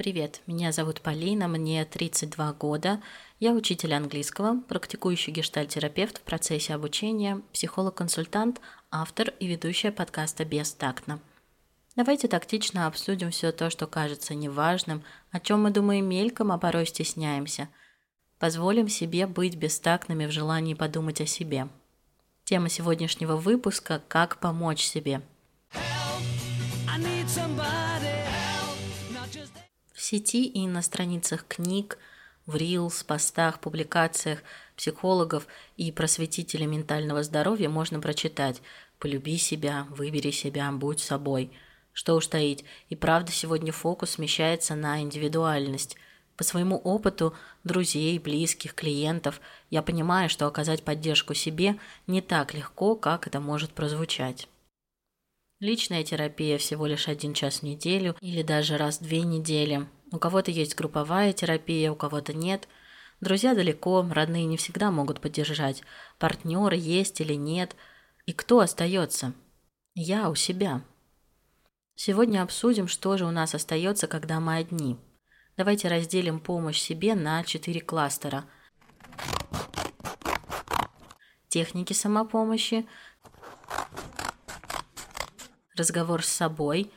Привет, меня зовут Полина, мне 32 года. Я учитель английского, практикующий гештальтерапевт в процессе обучения, психолог-консультант, автор и ведущая подкаста «Бестактно». Давайте тактично обсудим все то, что кажется неважным, о чем мы думаем мельком, а порой стесняемся. Позволим себе быть бестактными в желании подумать о себе. Тема сегодняшнего выпуска – «Как помочь себе». В сети и на страницах книг, в рилс, постах, публикациях психологов и просветителей ментального здоровья можно прочитать «Полюби себя, выбери себя, будь собой». Что уж таить, и правда сегодня фокус смещается на индивидуальность. По своему опыту друзей, близких, клиентов я понимаю, что оказать поддержку себе не так легко, как это может прозвучать. Личная терапия всего лишь один час в неделю или даже раз в две недели. У кого-то есть групповая терапия, у кого-то нет. Друзья далеко, родные не всегда могут поддержать. Партнеры есть или нет. И кто остается? Я у себя. Сегодня обсудим, что же у нас остается, когда мы одни. Давайте разделим помощь себе на четыре кластера. Техники самопомощи, разговор с собой,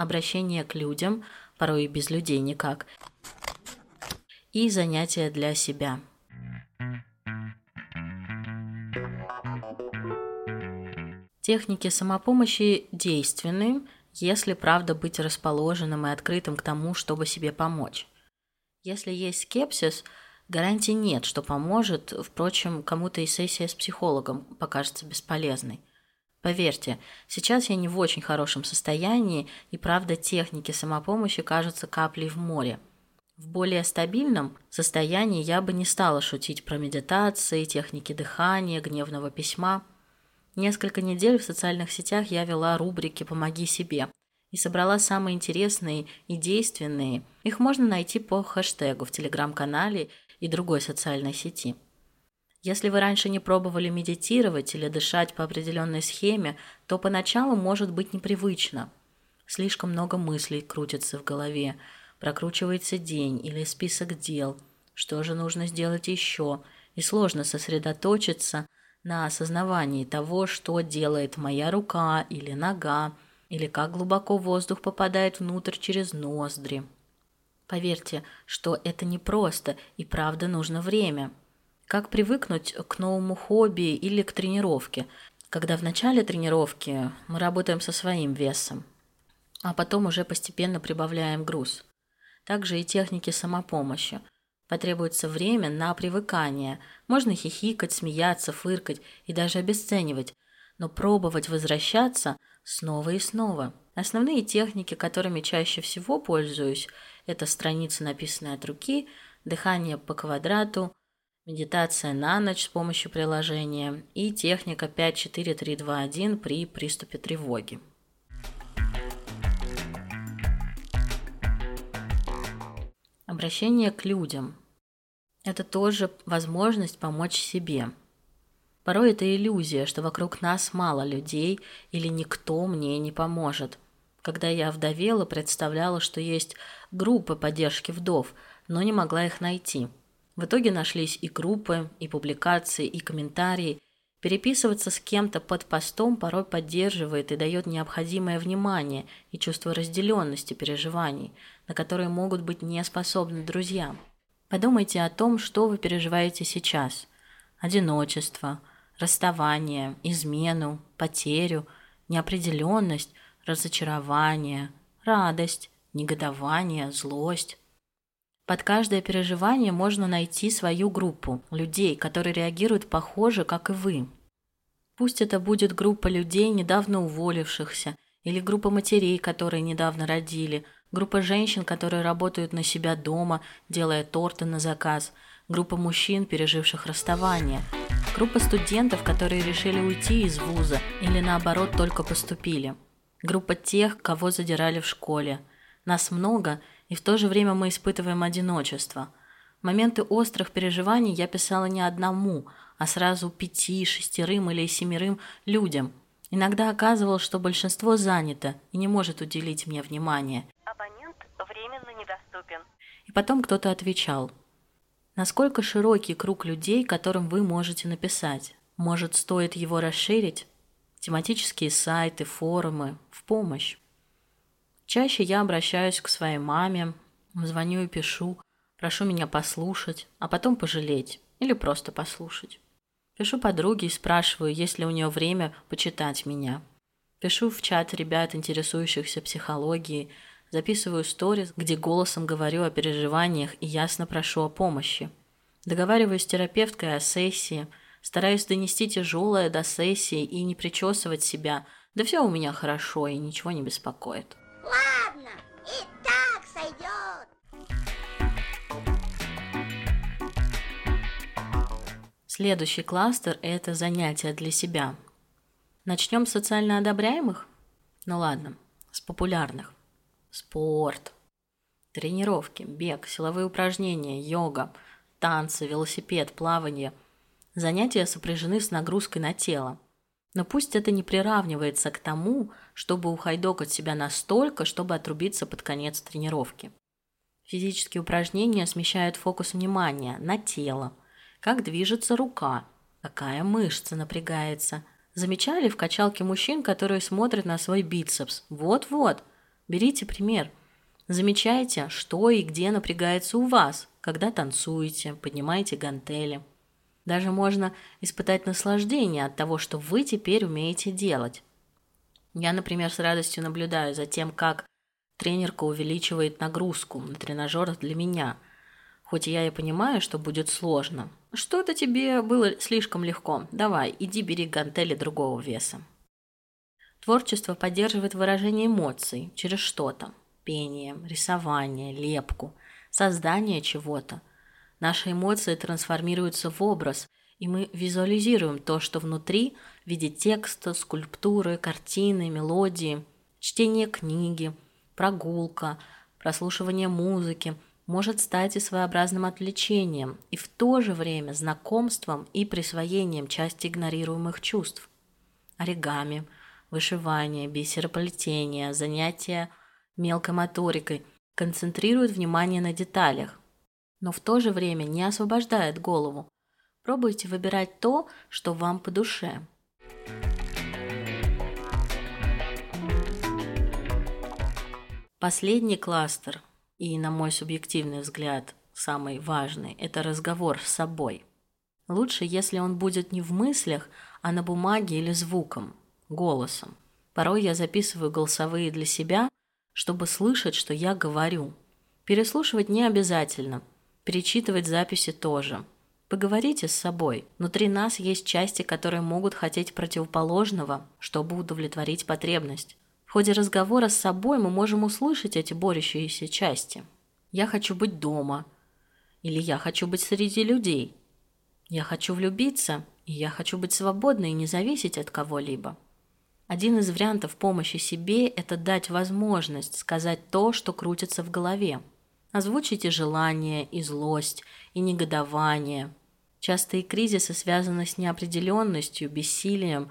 обращение к людям, порой и без людей никак, и занятия для себя. Техники самопомощи действенны, если правда быть расположенным и открытым к тому, чтобы себе помочь. Если есть скепсис, гарантий нет, что поможет, впрочем, кому-то и сессия с психологом покажется бесполезной. Поверьте, сейчас я не в очень хорошем состоянии, и правда техники самопомощи кажутся каплей в море. В более стабильном состоянии я бы не стала шутить про медитации, техники дыхания, гневного письма. Несколько недель в социальных сетях я вела рубрики «Помоги себе» и собрала самые интересные и действенные. Их можно найти по хэштегу в телеграм-канале и другой социальной сети. Если вы раньше не пробовали медитировать или дышать по определенной схеме, то поначалу может быть непривычно. Слишком много мыслей крутится в голове, прокручивается день или список дел, что же нужно сделать еще, и сложно сосредоточиться на осознавании того, что делает моя рука или нога, или как глубоко воздух попадает внутрь через ноздри. Поверьте, что это непросто и правда нужно время – как привыкнуть к новому хобби или к тренировке, когда в начале тренировки мы работаем со своим весом, а потом уже постепенно прибавляем груз. Также и техники самопомощи. Потребуется время на привыкание. Можно хихикать, смеяться, фыркать и даже обесценивать, но пробовать возвращаться снова и снова. Основные техники, которыми чаще всего пользуюсь, это страница, написанная от руки, дыхание по квадрату, медитация на ночь с помощью приложения и техника 5-4-3-2-1 при приступе тревоги. Обращение к людям – это тоже возможность помочь себе. Порой это иллюзия, что вокруг нас мало людей или никто мне не поможет. Когда я вдовела, представляла, что есть группы поддержки вдов, но не могла их найти – в итоге нашлись и группы, и публикации, и комментарии. Переписываться с кем-то под постом порой поддерживает и дает необходимое внимание и чувство разделенности переживаний, на которые могут быть не способны друзья. Подумайте о том, что вы переживаете сейчас. Одиночество, расставание, измену, потерю, неопределенность, разочарование, радость, негодование, злость. Под каждое переживание можно найти свою группу людей, которые реагируют похоже, как и вы. Пусть это будет группа людей, недавно уволившихся, или группа матерей, которые недавно родили, группа женщин, которые работают на себя дома, делая торты на заказ, группа мужчин, переживших расставание, группа студентов, которые решили уйти из вуза или наоборот только поступили, группа тех, кого задирали в школе. Нас много – и в то же время мы испытываем одиночество. Моменты острых переживаний я писала не одному, а сразу пяти, шестерым или семерым людям. Иногда оказывалось, что большинство занято и не может уделить мне внимания. Абонент временно недоступен. И потом кто-то отвечал. Насколько широкий круг людей, которым вы можете написать? Может, стоит его расширить? Тематические сайты, форумы, в помощь. Чаще я обращаюсь к своей маме, звоню и пишу, прошу меня послушать, а потом пожалеть или просто послушать. Пишу подруге и спрашиваю, есть ли у нее время почитать меня. Пишу в чат ребят, интересующихся психологией, записываю сторис, где голосом говорю о переживаниях и ясно прошу о помощи. Договариваюсь с терапевткой о сессии, стараюсь донести тяжелое до сессии и не причесывать себя. Да все у меня хорошо и ничего не беспокоит. Следующий кластер – это занятия для себя. Начнем с социально одобряемых? Ну ладно, с популярных. Спорт, тренировки, бег, силовые упражнения, йога, танцы, велосипед, плавание. Занятия сопряжены с нагрузкой на тело. Но пусть это не приравнивается к тому, чтобы ухайдокать себя настолько, чтобы отрубиться под конец тренировки. Физические упражнения смещают фокус внимания на тело, как движется рука, какая мышца напрягается. Замечали в качалке мужчин, которые смотрят на свой бицепс? Вот-вот, берите пример. Замечайте, что и где напрягается у вас, когда танцуете, поднимаете гантели. Даже можно испытать наслаждение от того, что вы теперь умеете делать. Я, например, с радостью наблюдаю за тем, как тренерка увеличивает нагрузку на тренажерах для меня – Хоть я и понимаю, что будет сложно. Что-то тебе было слишком легко. Давай, иди бери гантели другого веса. Творчество поддерживает выражение эмоций через что-то. Пение, рисование, лепку, создание чего-то. Наши эмоции трансформируются в образ, и мы визуализируем то, что внутри в виде текста, скульптуры, картины, мелодии, чтение книги, прогулка, прослушивание музыки – может стать и своеобразным отвлечением, и в то же время знакомством и присвоением части игнорируемых чувств. Оригами, вышивание, бисероплетение, занятия мелкой моторикой концентрируют внимание на деталях, но в то же время не освобождает голову. Пробуйте выбирать то, что вам по душе. Последний кластер – и, на мой субъективный взгляд, самый важный – это разговор с собой. Лучше, если он будет не в мыслях, а на бумаге или звуком, голосом. Порой я записываю голосовые для себя, чтобы слышать, что я говорю. Переслушивать не обязательно, перечитывать записи тоже. Поговорите с собой. Внутри нас есть части, которые могут хотеть противоположного, чтобы удовлетворить потребность. В ходе разговора с собой мы можем услышать эти борющиеся части. «Я хочу быть дома» или «Я хочу быть среди людей», «Я хочу влюбиться» и «Я хочу быть свободной и не зависеть от кого-либо». Один из вариантов помощи себе – это дать возможность сказать то, что крутится в голове. Озвучите желание и злость, и негодование. Частые кризисы связаны с неопределенностью, бессилием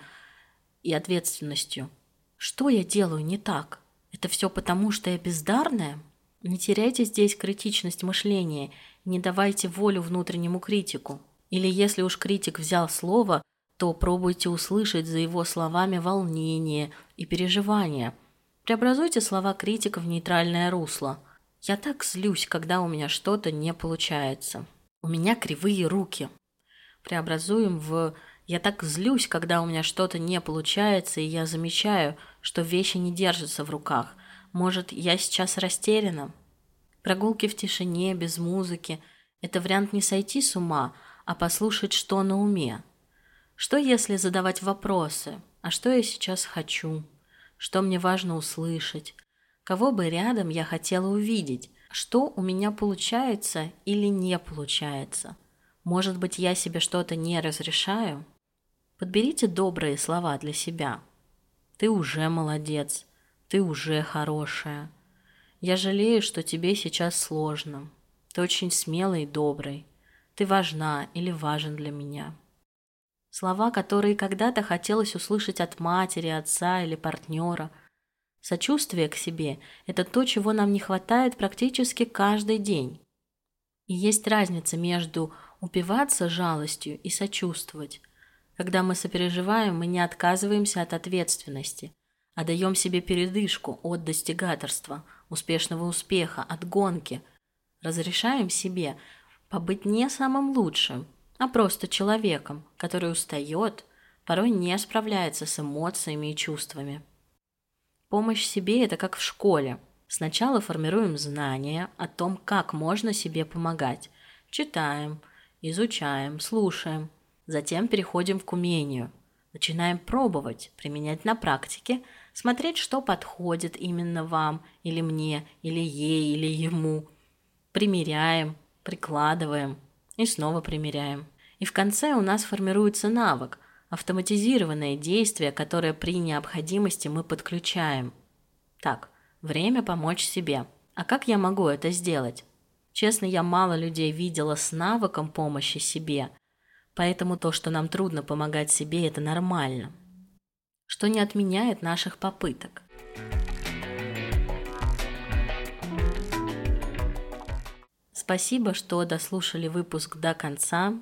и ответственностью – что я делаю не так? Это все потому, что я бездарная? Не теряйте здесь критичность мышления, не давайте волю внутреннему критику. Или если уж критик взял слово, то пробуйте услышать за его словами волнение и переживания. Преобразуйте слова критика в нейтральное русло. Я так злюсь, когда у меня что-то не получается. У меня кривые руки. Преобразуем в я так злюсь, когда у меня что-то не получается, и я замечаю, что вещи не держатся в руках. Может, я сейчас растеряна? Прогулки в тишине, без музыки – это вариант не сойти с ума, а послушать, что на уме. Что если задавать вопросы? А что я сейчас хочу? Что мне важно услышать? Кого бы рядом я хотела увидеть? Что у меня получается или не получается? Может быть, я себе что-то не разрешаю? Подберите добрые слова для себя. Ты уже молодец. Ты уже хорошая. Я жалею, что тебе сейчас сложно. Ты очень смелый и добрый. Ты важна или важен для меня. Слова, которые когда-то хотелось услышать от матери, отца или партнера. Сочувствие к себе – это то, чего нам не хватает практически каждый день. И есть разница между упиваться жалостью и сочувствовать. Когда мы сопереживаем, мы не отказываемся от ответственности, а даем себе передышку от достигаторства, успешного успеха, от гонки. Разрешаем себе побыть не самым лучшим, а просто человеком, который устает, порой не справляется с эмоциями и чувствами. Помощь себе – это как в школе. Сначала формируем знания о том, как можно себе помогать. Читаем, изучаем, слушаем. Затем переходим к умению. Начинаем пробовать, применять на практике, смотреть, что подходит именно вам, или мне, или ей, или ему. Примеряем, прикладываем и снова примеряем. И в конце у нас формируется навык, автоматизированное действие, которое при необходимости мы подключаем. Так, время помочь себе. А как я могу это сделать? Честно, я мало людей видела с навыком помощи себе, поэтому то, что нам трудно помогать себе, это нормально. Что не отменяет наших попыток. Спасибо, что дослушали выпуск до конца.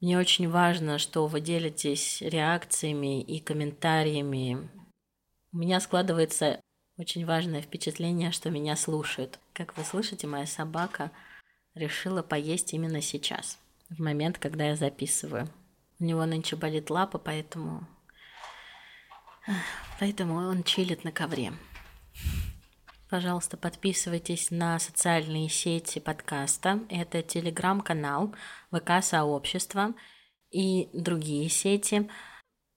Мне очень важно, что вы делитесь реакциями и комментариями. У меня складывается очень важное впечатление, что меня слушают. Как вы слышите, моя собака решила поесть именно сейчас, в момент, когда я записываю. У него нынче болит лапа, поэтому... Поэтому он чилит на ковре. Пожалуйста, подписывайтесь на социальные сети подкаста. Это телеграм-канал, ВК-сообщество и другие сети –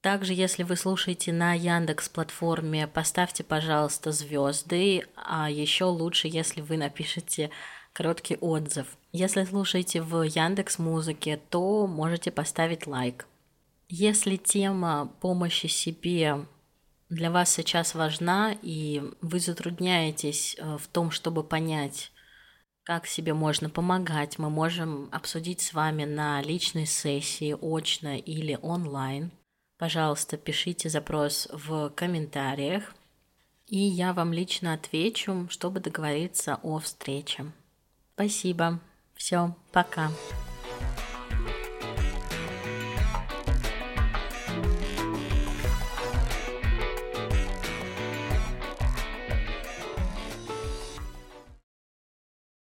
также, если вы слушаете на Яндекс платформе, поставьте, пожалуйста, звезды, а еще лучше, если вы напишете короткий отзыв. Если слушаете в Яндекс Музыке, то можете поставить лайк. Если тема помощи себе для вас сейчас важна, и вы затрудняетесь э, в том, чтобы понять, как себе можно помогать, мы можем обсудить с вами на личной сессии, очно или онлайн – пожалуйста, пишите запрос в комментариях, и я вам лично отвечу, чтобы договориться о встрече. Спасибо. Все, пока.